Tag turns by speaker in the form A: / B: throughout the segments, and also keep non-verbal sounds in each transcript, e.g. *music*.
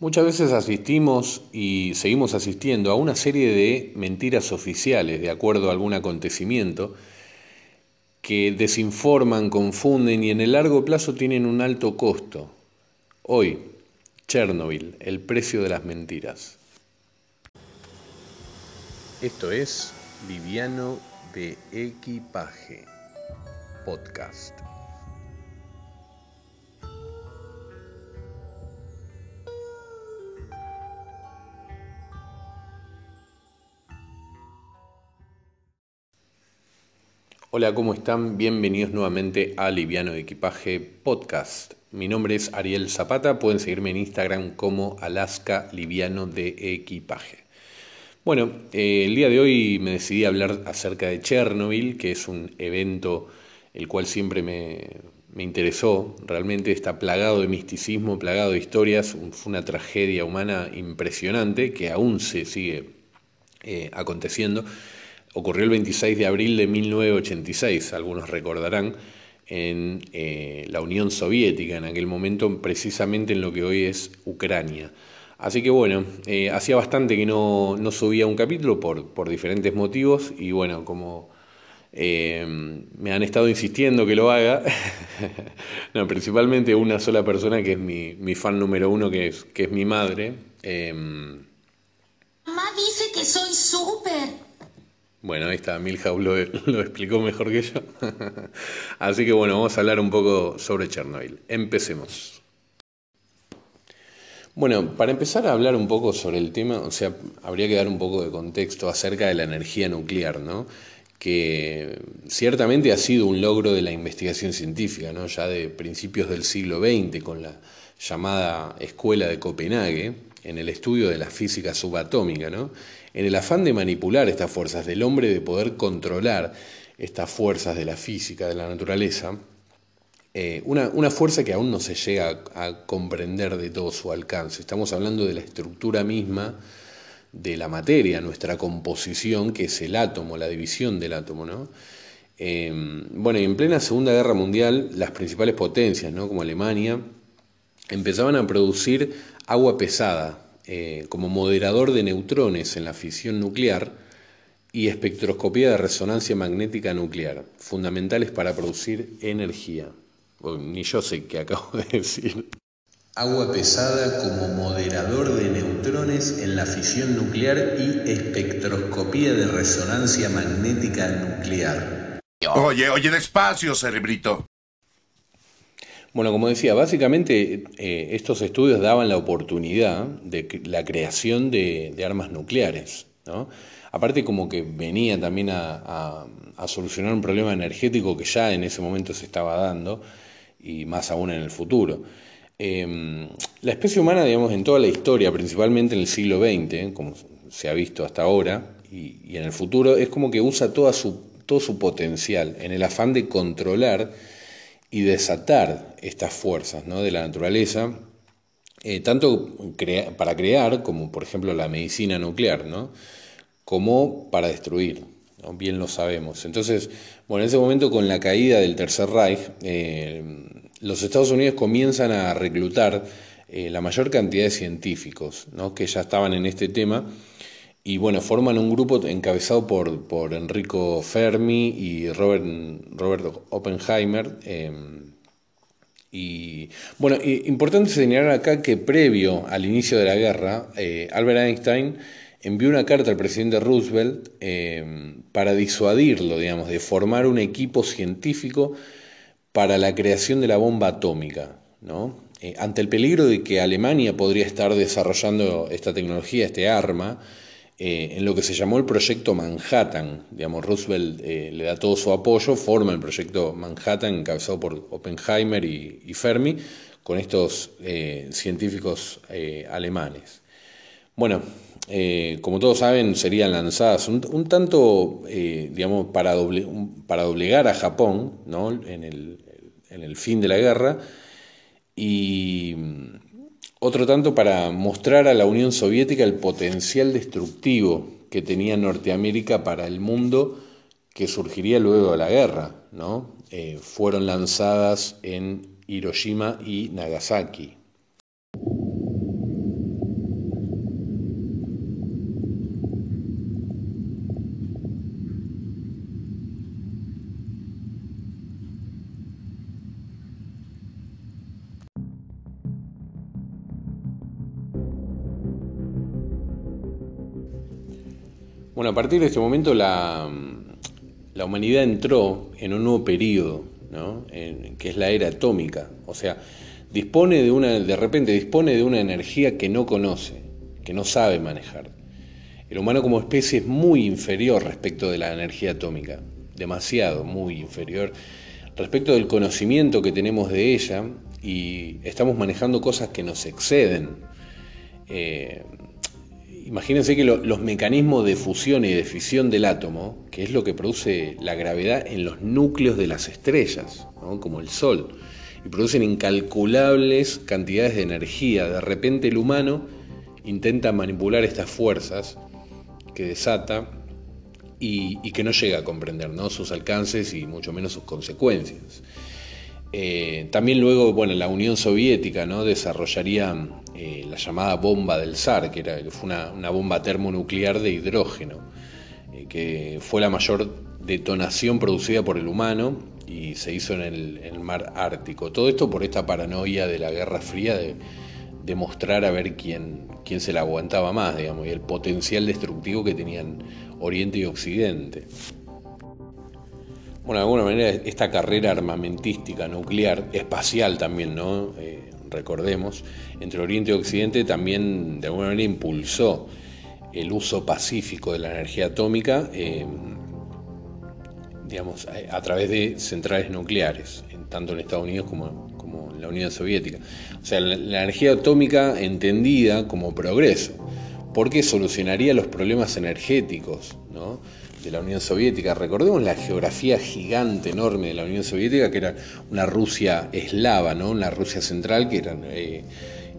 A: Muchas veces asistimos y seguimos asistiendo a una serie de mentiras oficiales de acuerdo a algún acontecimiento que desinforman, confunden y en el largo plazo tienen un alto costo. Hoy, Chernobyl, el precio de las mentiras. Esto es Viviano de Equipaje, podcast. Hola, ¿cómo están? Bienvenidos nuevamente a Liviano de Equipaje Podcast. Mi nombre es Ariel Zapata, pueden seguirme en Instagram como Alaska Liviano de Equipaje. Bueno, eh, el día de hoy me decidí a hablar acerca de Chernobyl, que es un evento el cual siempre me, interesó, realmente está plagado de misticismo, plagado de historias, fue una tragedia humana impresionante que aún se sigue eh, aconteciendo ocurrió el 26 de abril de 1986, algunos recordarán, en eh, la Unión Soviética, en aquel momento precisamente en lo que hoy es Ucrania. Así que bueno, eh, hacía bastante que no, subía un capítulo por, por, diferentes motivos y bueno, como eh, me han estado insistiendo que lo haga, *laughs* no, principalmente una sola persona que es mi, mi fan número uno, que es, que es mi madre.
B: Mamá dice que soy súper.
A: Bueno, ahí está, lo, *laughs* lo explicó mejor que yo. *laughs* Así que bueno, vamos a hablar un poco sobre Chernobyl. Empecemos. Bueno, para empezar a hablar un poco sobre el tema, o sea, habría que dar un poco de contexto acerca de la energía nuclear, ¿no? que ciertamente ha sido un logro de la investigación científica, ¿no? ya de principios del siglo XX, con la llamada Escuela de Copenhague, en el estudio de la física subatómica, ¿no? En el afán de manipular estas fuerzas del hombre, de poder controlar estas fuerzas de la física, de la naturaleza, eh, una, fuerza que aún no se llega a, comprender de todo su alcance. Estamos hablando de la estructura misma de la materia, nuestra composición, que es el átomo, la división del átomo. ¿no? Em, bueno, y en plena Segunda Guerra Mundial, las principales potencias, ¿no? como Alemania, empezaban a producir agua pesada, eh, como moderador de neutrones en la fisión nuclear y espectroscopía de resonancia magnética nuclear, fundamentales para producir energía. ni yo sé qué acabo de decir. Agua pesada como moderador de neutrones en la fisión nuclear y espectroscopía de resonancia magnética nuclear.
C: Oye, oye, despacio, cerebrito.
A: Bueno, como decía, básicamente eh, estos estudios daban la oportunidad de la creación de, armas nucleares. ¿no? Aparte como que venía también a, solucionar un problema energético que ya en ese momento se estaba dando y más aún en el futuro. Em, la especie humana, digamos, en toda la historia, principalmente en el siglo XX, como se ha visto hasta ahora, y, y en el futuro, es como que usa toda su, todo su potencial en el afán de controlar y desatar estas fuerzas ¿no? de la naturaleza, eh, tanto para crear, como por ejemplo la medicina nuclear, ¿no? como para destruir, bien lo sabemos. Entonces, bueno, en ese momento con la caída del Tercer Reich, eh, los Estados Unidos comienzan a reclutar eh, la mayor cantidad de científicos ¿no? que ya estaban en este tema y bueno, forman un grupo encabezado por, por Enrico Fermi y Robert, Robert Oppenheimer. Em, y bueno, importante señalar acá que previo al inicio de la guerra, eh, Albert Einstein envió una carta al presidente Roosevelt em, para disuadirlo, digamos, de formar un equipo científico para la creación de la bomba atómica, ¿no? Eh, ante el peligro de que Alemania podría estar desarrollando esta tecnología, este arma, eh, en lo que se llamó el proyecto Manhattan. Digamos, Roosevelt eh, le da todo su apoyo, forma el proyecto Manhattan encabezado por Oppenheimer y, Fermi, con estos eh, científicos alemanes. Bueno, como todos saben, serían lanzadas un, tanto, digamos, para, para, doblegar a Japón ¿no? en, el, en el fin de la guerra y otro tanto para mostrar a la Unión Soviética el potencial destructivo que tenía Norteamérica para el mundo que surgiría luego de la guerra. ¿no? Eh, fueron lanzadas en Hiroshima y Nagasaki. A partir de este momento la, la humanidad entró en un nuevo periodo, ¿no? que es la era atómica. O sea, dispone de una, de repente dispone de una energía que no conoce, que no sabe manejar. El humano como especie es muy inferior respecto de la energía atómica, demasiado, muy inferior respecto del conocimiento que tenemos de ella y estamos manejando cosas que nos exceden. Eh, imagínense que los mecanismos de fusión y de fisión del átomo, que es lo que produce la gravedad en los núcleos de las estrellas, como el Sol, y producen incalculables cantidades de energía. De repente el humano intenta manipular estas fuerzas que desata y, que no llega a comprender sus alcances y mucho menos sus consecuencias. Eh, también luego, bueno, la Unión Soviética ¿no? desarrollaría eh, la llamada bomba del zar, que, era, fue una, bomba termonuclear de hidrógeno, eh, que fue la mayor detonación producida por el humano y se hizo en el, mar Ártico. Todo esto por esta paranoia de la Guerra Fría de, de mostrar a ver quién, quién se la aguantaba más, digamos, y el potencial destructivo que tenían Oriente y Occidente. Bueno, de alguna manera esta carrera armamentística nuclear, espacial también, ¿no? Eh, recordemos, entre Oriente y Occidente también de alguna manera impulsó el uso pacífico de la energía atómica, eh, digamos, a, través de centrales nucleares, tanto en Estados Unidos como, como en la Unión Soviética. O sea, la energía atómica entendida como progreso porque solucionaría los problemas energéticos de la Unión Soviética. Recordemos la geografía gigante, enorme de la Unión Soviética, que era una Rusia eslava, ¿no? una Rusia central, que eran eh,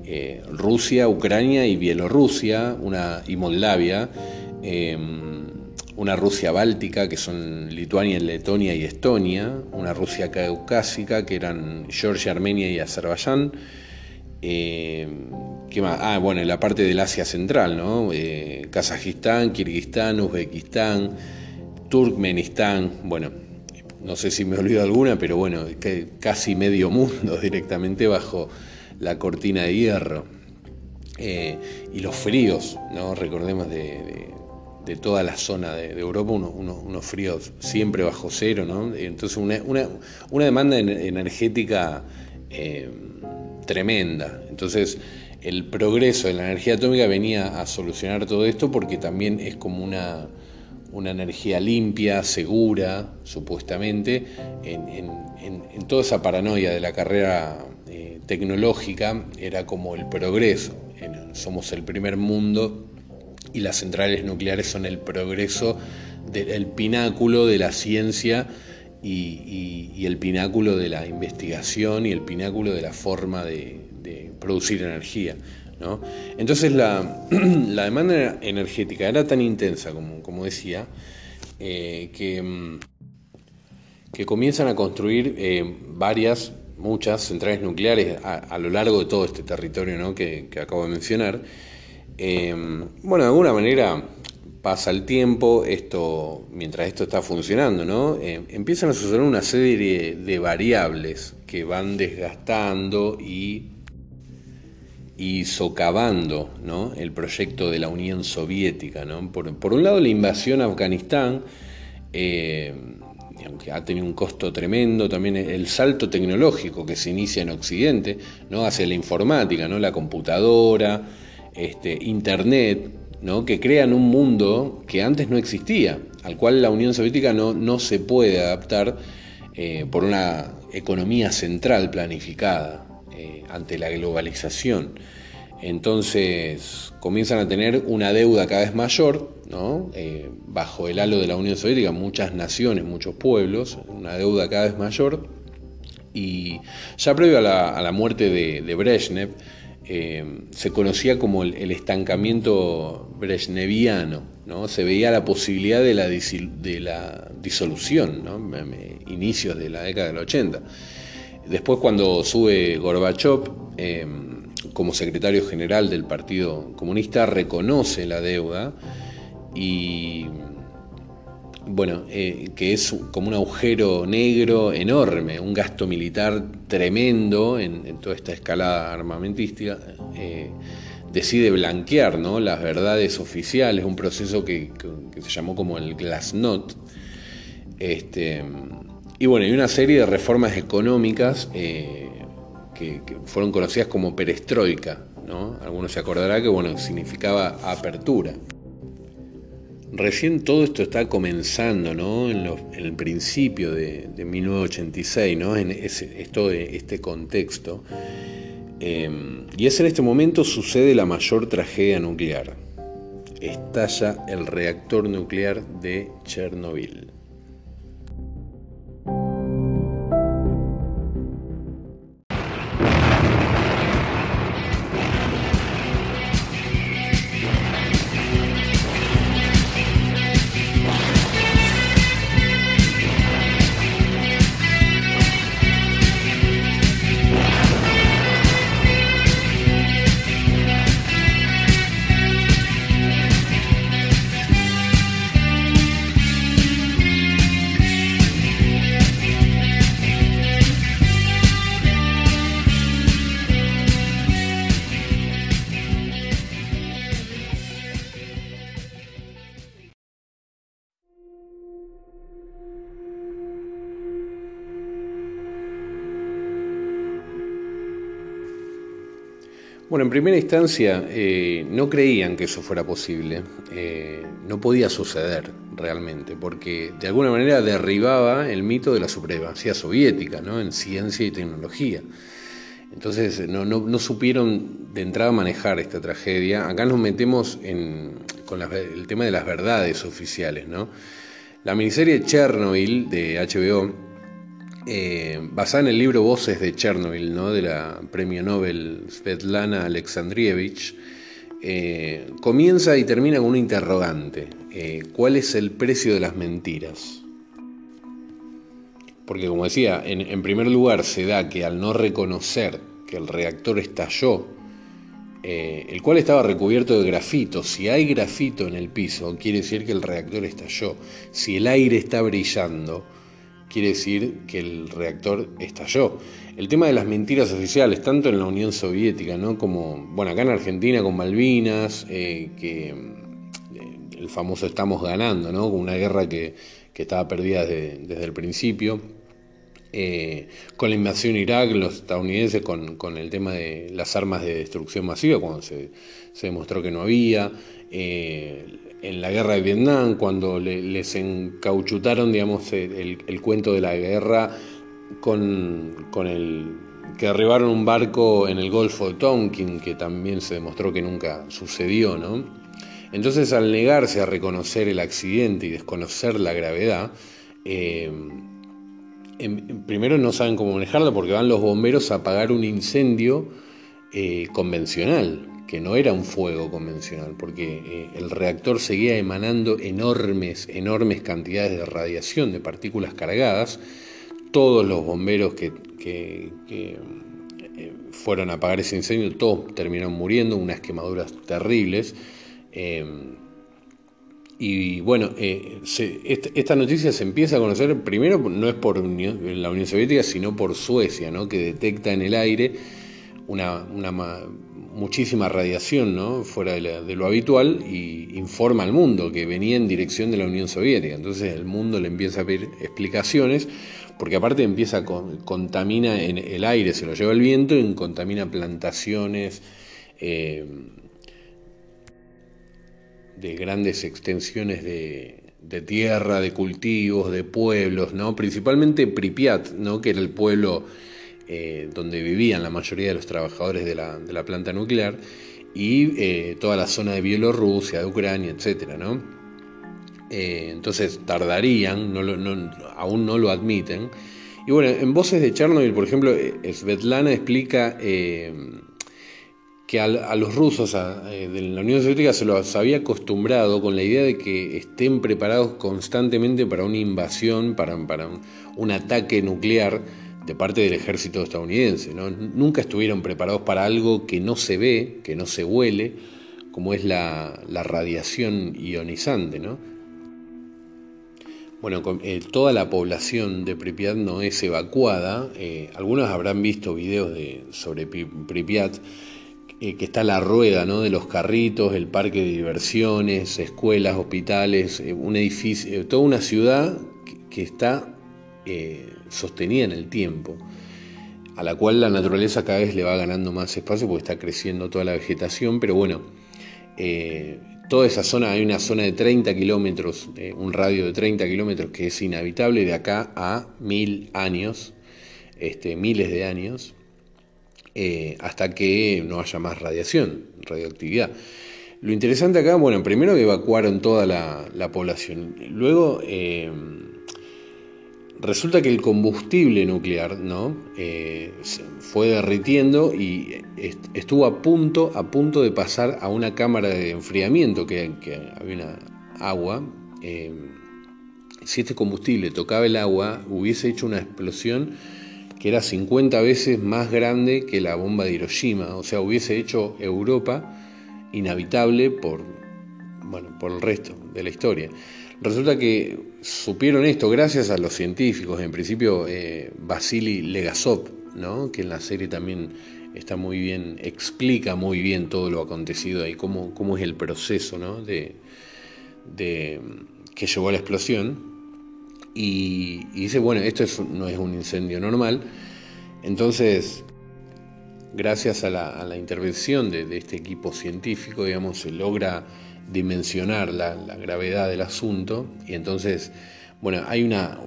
A: eh, Rusia, Ucrania y Bielorrusia, una, y Moldavia, em, una Rusia báltica, que son Lituania, Letonia y Estonia, una Rusia caucásica, que eran Georgia, Armenia y Azerbaiyán, eh, Ah, bueno, en la parte del Asia Central, ¿no? Eh, Kazajistán, Kirguistán, Uzbekistán, Turkmenistán, bueno, no sé si me olvido alguna, pero bueno, casi medio mundo *laughs* directamente bajo la cortina de hierro. Eh, y los fríos, ¿no? Recordemos de, toda la zona de, Europa, unos fríos siempre bajo cero, ¿no? Entonces una, una, demanda energética tremenda. Entonces, el progreso de la energía atómica venía a solucionar todo esto porque también es como una, una energía limpia, segura, supuestamente, en, toda esa paranoia de la carrera eh, tecnológica, era como el progreso. somos el primer mundo y las centrales nucleares son el progreso, del pináculo de la ciencia y, el pináculo de la investigación y el pináculo de la forma de, producir energía. Entonces *clears throat* la, demanda energética era tan intensa, como, como decía, eh, que, mm, que, comienzan a construir eh, varias, muchas centrales nucleares a, lo largo de todo este territorio que, acabo de mencionar. Eh, bueno, de alguna manera pasa el tiempo, esto, mientras esto está funcionando, ¿no? Empiezan a suceder una serie de variables que van desgastando y, y socavando el proyecto de la Unión Soviética. ¿no? Por, un lado, la invasión a Afganistán, eh, que ha tenido un costo tremendo, también el salto tecnológico que se inicia en Occidente, ¿no? hacia la informática, ¿no? la computadora, este, Internet, que crean un mundo que antes no existía, al cual la Unión Soviética no, no se puede adaptar eh, por una economía central planificada eh, ante la globalización. Entonces comienzan a tener una deuda cada vez mayor, eh, bajo el halo de la Unión Soviética, muchas naciones, muchos pueblos, una deuda cada vez mayor. Y ya previo a la, muerte de, Brezhnev, eh, se conocía como el, estancamiento brezhneviano, ¿no? se veía la posibilidad de la, de la disolución, inicios de la década del 80. Después cuando sube Gorbachev eh, como secretario general del Partido Comunista, reconoce la deuda y bueno, eh, que es como un agujero negro enorme, un gasto militar tremendo en, toda esta escalada armamentística, eh, decide blanquear ¿no? las verdades oficiales, un proceso que, se llamó como el Glasnost. Este, y bueno, y una serie de reformas económicas eh, que, fueron conocidas como perestroika. ¿no? Algunos se acordará que bueno, significaba apertura. Recién todo esto está comenzando, ¿no? En, el principio de, 1986, ¿no? En este contexto. Em, y es en este momento sucede la mayor tragedia nuclear. Estalla el reactor nuclear de Chernobyl. Bueno, en primera instancia eh, no creían que eso fuera posible, eh, no podía suceder realmente, porque de alguna manera derribaba el mito de la supremacía soviética ¿no? en ciencia y tecnología. Entonces no, supieron de entrada manejar esta tragedia. Acá nos metemos en, con el tema de las verdades oficiales. ¿no? La miniserie Chernobyl de HBO eh, basada en el libro Voces de Chernobyl, ¿no? de la premio Nobel Svetlana Alexandrievich, eh, comienza y termina con un interrogante. Eh, ¿Cuál es el precio de las mentiras? Porque como decía, en, primer lugar se da que al no reconocer que el reactor estalló, el cual estaba recubierto de grafito, si hay grafito en el piso, quiere decir que el reactor estalló. Si el aire está brillando, quiere decir que el reactor estalló. El tema de las mentiras oficiales, tanto en la Unión Soviética, ¿no? como, bueno, acá en Argentina con Malvinas, eh, que eh, el famoso estamos ganando, ¿no? con una guerra que, estaba perdida desde, el principio. Eh, con la invasión Irak, los estadounidenses con, el tema de las armas de destrucción masiva, cuando se, demostró que no había, en la guerra de Vietnam, cuando les encauchutaron, digamos, el, cuento de la guerra con, el que derribaron un barco en el Golfo de Tonkin, que también se demostró que nunca sucedió, ¿no? Entonces, al negarse a reconocer el accidente y desconocer la gravedad, eh, primero no saben cómo manejarlo porque van los bomberos a apagar un incendio eh, convencional, que no era un fuego convencional, porque eh, el reactor seguía emanando enormes, enormes cantidades de radiación, de partículas cargadas. Todos los bomberos que, eh, fueron a apagar ese incendio, todos terminaron muriendo, unas quemaduras terribles. Em, y bueno, eh, esta, noticia se empieza a conocer primero, no es por la Unión Soviética, sino por Suecia, ¿no? que detecta en el aire una muchísima radiación ¿no? fuera de, lo habitual y informa al mundo que venía en dirección de la Unión Soviética. Entonces el mundo le empieza a pedir explicaciones porque aparte empieza a contamina en el aire, se lo lleva el viento y contamina plantaciones eh, de grandes extensiones de, de, tierra, de cultivos, de pueblos, ¿no? principalmente Pripyat, ¿no? que era el pueblo eh, donde vivían la mayoría de los trabajadores de la, planta nuclear, y eh, toda la zona de Bielorrusia, de Ucrania, etc. ¿no? Eh, entonces tardarían, aún no lo admiten. Y bueno, en Voces de Chernobyl, por ejemplo, Svetlana explica que a, los rusos de la Unión Soviética se los había acostumbrado con la idea de que estén preparados constantemente para una invasión, para un ataque nuclear de parte del ejército estadounidense. ¿no? Nunca estuvieron preparados para algo que no se ve, que no se huele, como es la, radiación ionizante. ¿no? Bueno, eh, toda la población de Pripyat no es evacuada. Eh, algunos habrán visto videos de, sobre Pripyat eh, que está la rueda ¿no? de los carritos, el parque de diversiones, escuelas, hospitales, un edificio, toda una ciudad que, está sostenida en el tiempo, a la cual la naturaleza cada vez le va ganando más espacio porque está creciendo toda la vegetación, pero bueno, toda esa zona, hay una zona de 30 kilómetros, un radio de 30 kilómetros que es inhabitable de acá a mil años, este, miles de años, eh, hasta que no haya más radiación, radioactividad. Lo interesante acá, bueno, primero evacuaron toda la, población. Luego, eh, resulta que el combustible nuclear ¿no? Eh, fue derritiendo y estuvo a punto, a punto de pasar a una cámara de enfriamiento, que, había una agua. si este combustible tocaba el agua, hubiese hecho una explosión que era 50 veces más grande que la bomba de Hiroshima, o sea, hubiese hecho Europa inhabitable por, bueno, por el resto de la historia. Resulta que supieron esto gracias a los científicos, en principio eh, Vasily Legasov, ¿no? que en la serie también está muy bien, explica muy bien todo lo acontecido ahí, cómo, cómo es el proceso ¿no? de, de, que llevó a la explosión y, dice, bueno, esto no es un incendio normal. Entonces, gracias a la, intervención de, este equipo científico, digamos, se logra dimensionar la, gravedad del asunto y entonces, bueno, hay una...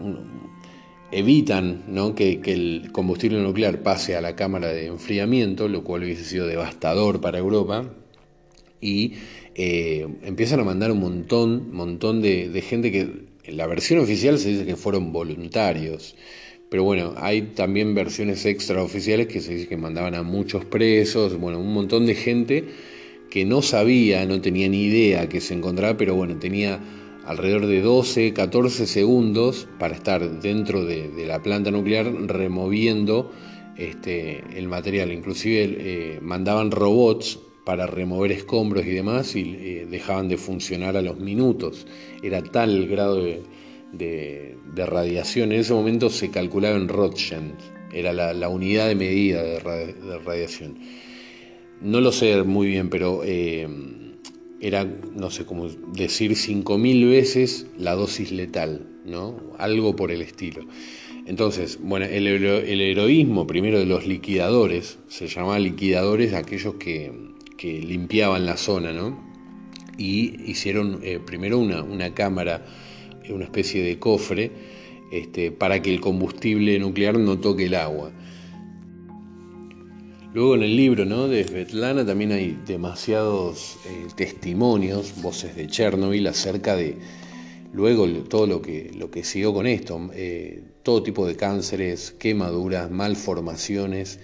A: evitan ¿no? que, el combustible nuclear pase a la cámara de enfriamiento, lo cual hubiese sido devastador para Europa, y eh, empiezan a mandar un montón, montón de gente que en la versión oficial se dice que fueron voluntarios, pero bueno, hay también versiones extraoficiales que se dice que mandaban a muchos presos, bueno, un montón de gente que no sabía, no tenía ni idea que se encontraba, pero bueno, tenía alrededor de 12, 14 segundos para estar dentro de, la planta nuclear removiendo este, el material. Inclusive eh, mandaban robots para remover escombros y demás y eh, dejaban de funcionar a los minutos. Era tal el grado de, radiación. En ese momento se calculaba en Rothschild, era la, unidad de medida de, radiación. No lo sé muy bien, pero eh, era, no sé cómo decir, 5.000 veces la dosis letal, ¿no? Algo por el estilo. Entonces, bueno, el, el heroísmo primero de los liquidadores, se llamaba liquidadores aquellos que limpiaban la zona, ¿no? Y hicieron eh, primero una, una, cámara, una especie de cofre, este, para que el combustible nuclear no toque el agua. Luego en el libro ¿no? de Svetlana también hay demasiados eh, testimonios, voces de Chernobyl acerca de luego todo lo que, lo que siguió con esto, todo tipo de cánceres, quemaduras, malformaciones,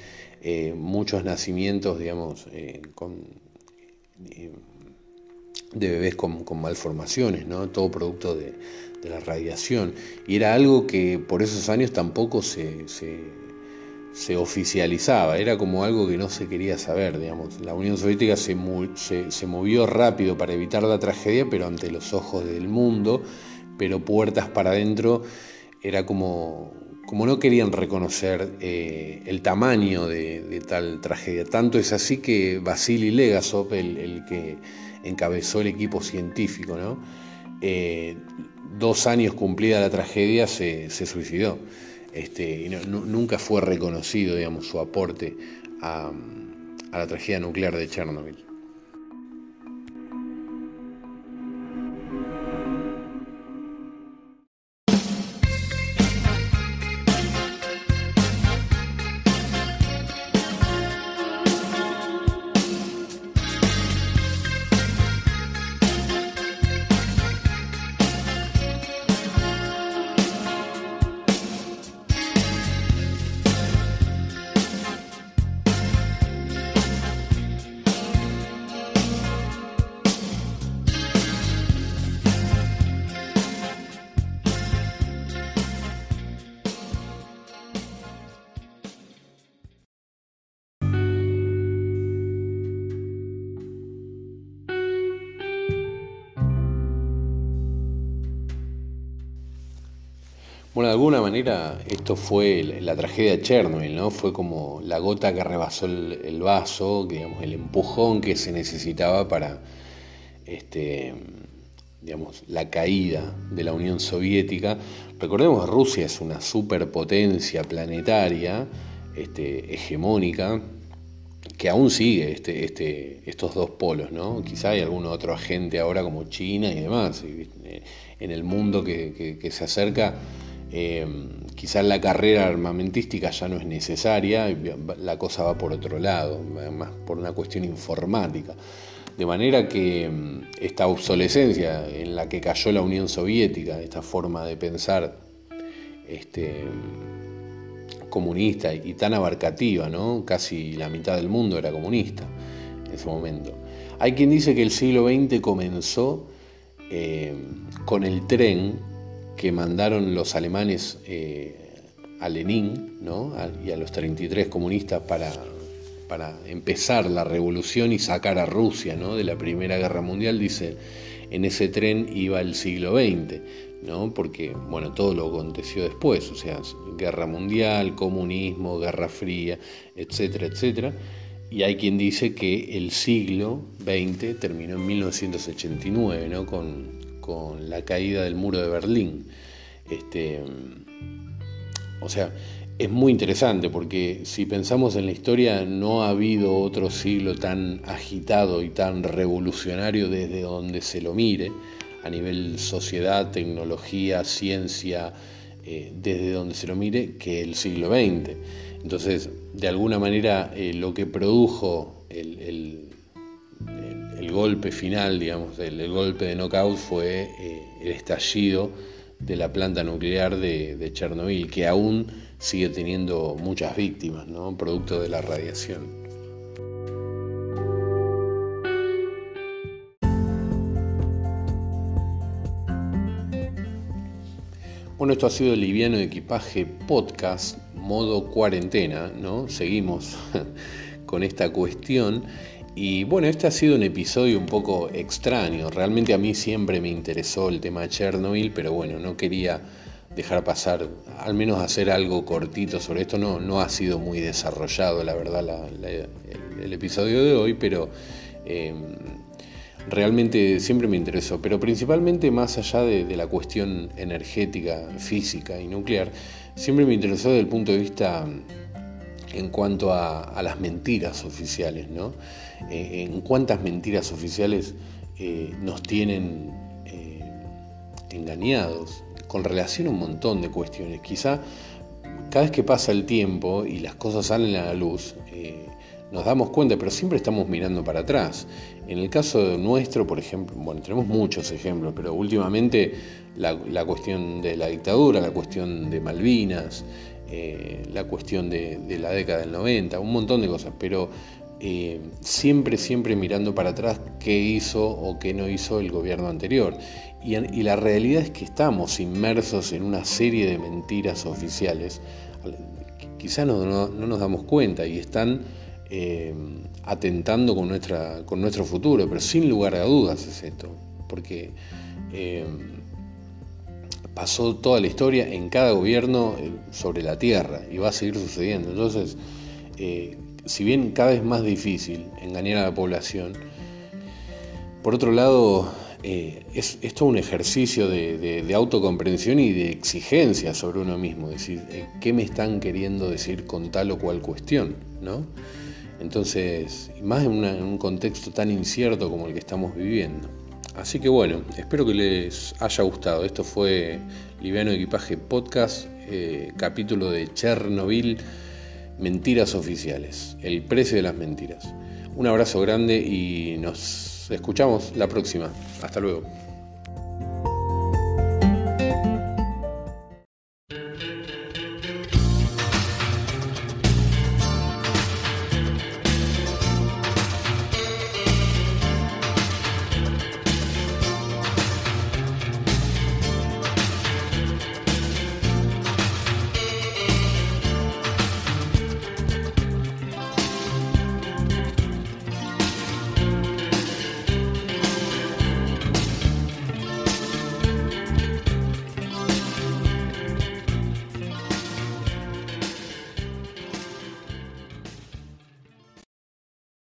A: eh, muchos nacimientos, digamos, eh, eh, de bebés con, malformaciones, ¿no? todo producto de, la radiación. Y era algo que por esos años tampoco se, oficializaba, era como algo que no se quería saber, digamos. La Unión Soviética se, se, movió rápido para evitar la tragedia, pero ante los ojos del mundo, pero puertas para adentro era como como no querían reconocer eh, el tamaño de, tal tragedia. Tanto es así que Vasily Legasov, el, que encabezó el equipo científico, ¿no? Eh, dos años cumplida la tragedia se, suicidó. Este, nunca fue reconocido digamos, su aporte a, a la tragedia nuclear de Chernobyl. De alguna manera esto fue la tragedia de Chernobyl, ¿no? Fue como la gota que rebasó el, vaso, digamos, el empujón que se necesitaba para este, digamos, la caída de la Unión Soviética. Recordemos que Rusia es una superpotencia planetaria, este, hegemónica, que aún sigue este, este, estos dos polos, ¿no? Quizá hay algún otro agente ahora como China y demás, eh, en el mundo que se acerca eh, quizás la carrera armamentística ya no es necesaria, la cosa va por otro lado, más por una cuestión informática. De manera que mm, esta obsolescencia en la que cayó la Unión Soviética, esta forma de pensar este, comunista y tan abarcativa, ¿no? casi la mitad del mundo era comunista en ese momento. Hay quien dice que el siglo XX comenzó eh, con el tren que mandaron los alemanes eh, a Lenin y a los 33 comunistas para, para empezar la revolución y sacar a Rusia ¿no? de la Primera Guerra Mundial, dice, en ese tren iba el siglo XX, ¿no? porque bueno, todo lo aconteció después, o sea, guerra mundial, comunismo, guerra fría, etcétera, etcétera. Y hay quien dice que el siglo XX terminó en 1989, ¿no? con, con la caída del muro de Berlín. Este, o sea, es muy interesante porque si pensamos en la historia no ha habido otro siglo tan agitado y tan revolucionario desde donde se lo mire, a nivel sociedad, tecnología, ciencia, eh, desde donde se lo mire, que el siglo XX. Entonces, de alguna manera, eh, lo que produjo el, el golpe final, digamos, el, golpe de knockout fue eh, el estallido de la planta nuclear de, Chernobyl, que aún sigue teniendo muchas víctimas, ¿no? producto de la radiación. Bueno, esto ha sido el Liviano Equipaje Podcast, modo cuarentena, ¿no? Seguimos *laughs* con esta cuestión y bueno, este ha sido un episodio un poco extraño. Realmente a mí siempre me interesó el tema de Chernobyl, pero bueno, no quería dejar pasar, al menos hacer algo cortito sobre esto. No, no ha sido muy desarrollado, la verdad, el, episodio de hoy, pero em, realmente siempre me interesó. Pero principalmente más allá de, de la cuestión energética, física y nuclear, siempre me interesó desde el punto de vista en cuanto a, las mentiras oficiales, ¿no? Eh, en cuántas mentiras oficiales eh, nos tienen eh, engañados con relación a un montón de cuestiones. Quizá cada vez que pasa el tiempo y las cosas salen a la luz, nos damos cuenta, pero siempre estamos mirando para atrás. En el caso nuestro, por ejemplo, bueno, tenemos muchos ejemplos, pero últimamente la cuestión de la dictadura, la cuestión de Malvinas, eh, la cuestión de, la década del 90, un montón de cosas, pero eh, siempre, siempre mirando para atrás qué hizo o qué no hizo el gobierno anterior. Y, la realidad es que estamos inmersos en una serie de mentiras oficiales, quizás no, no, nos damos cuenta y están eh, atentando con, nuestra, con nuestro futuro, pero sin lugar a dudas es esto, porque pasó toda la historia en cada gobierno eh, sobre la tierra y va a seguir sucediendo. Entonces, eh, si bien cada vez más difícil engañar a la población, por otro lado, eh, es, todo un ejercicio de, autocomprensión y de exigencia sobre uno mismo, decir, ¿qué me están queriendo decir con tal o cual cuestión? ¿no? Entonces, más en un contexto tan incierto como el que estamos viviendo. Así que bueno, espero que les haya gustado. Esto fue Liviano Equipaje Podcast, eh, capítulo de Chernobyl, Mentiras Oficiales, el precio de las mentiras. Un abrazo grande y nos escuchamos la próxima. Hasta luego.